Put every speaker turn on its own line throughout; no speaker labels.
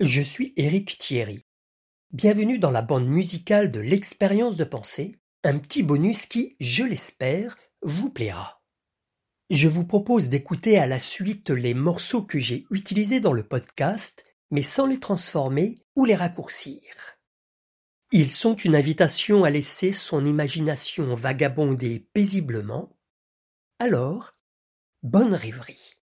Je suis Éric Thierry. Bienvenue dans la bande musicale de l'expérience de pensée, un petit bonus qui, je l'espère, vous plaira. Je vous propose d'écouter à la suite les morceaux que j'ai utilisés dans le podcast, mais sans les transformer ou les raccourcir. Ils sont une invitation à laisser son imagination vagabonder paisiblement. Alors, bonne rêverie.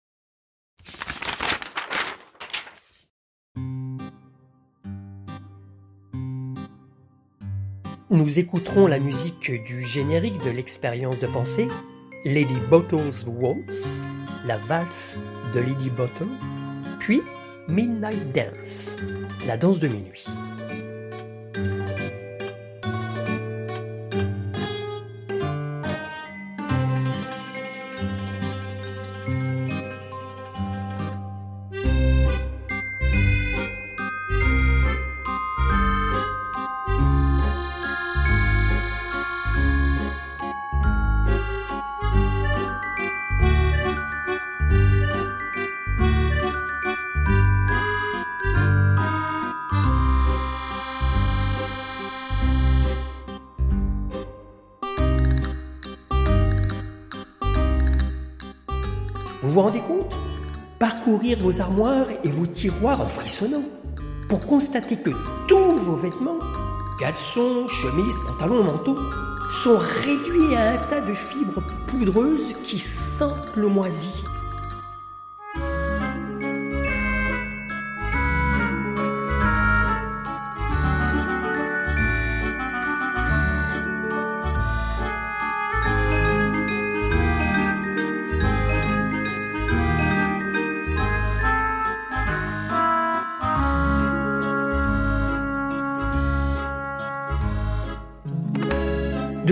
Nous écouterons la musique du générique de l'expérience de pensée, Lady Bottle's Waltz, la valse de Lady Bottle, puis Midnight Dance, la danse de minuit. Vous vous rendez compte? Parcourir vos armoires et vos tiroirs en frissonnant pour constater que tous vos vêtements, caleçons, chemises, pantalons, manteaux, sont réduits à un tas de fibres poudreuses qui sentent le moisi.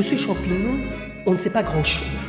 De ce champignon, on ne sait pas grand-chose.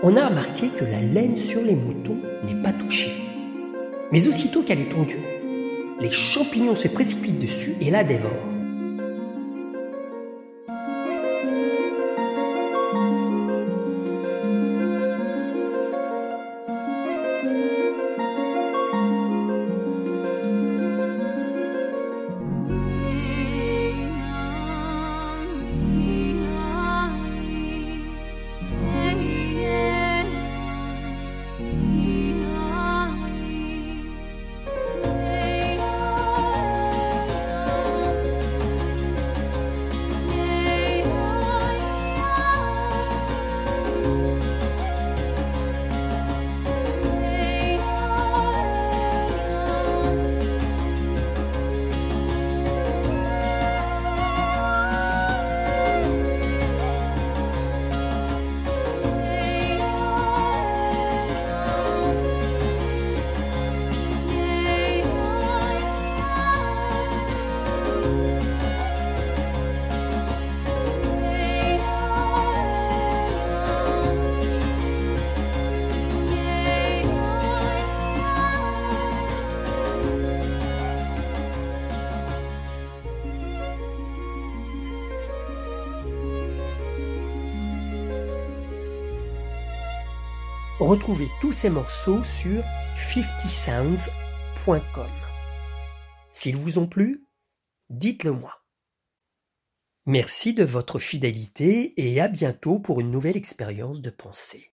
On a remarqué que la laine sur les moutons n'est pas touchée. Mais aussitôt qu'elle est tondue, les champignons se précipitent dessus et la dévorent. Retrouvez tous ces morceaux sur 50sounds.com. S'ils vous ont plu, dites-le moi. Merci de votre fidélité et à bientôt pour une nouvelle expérience de pensée.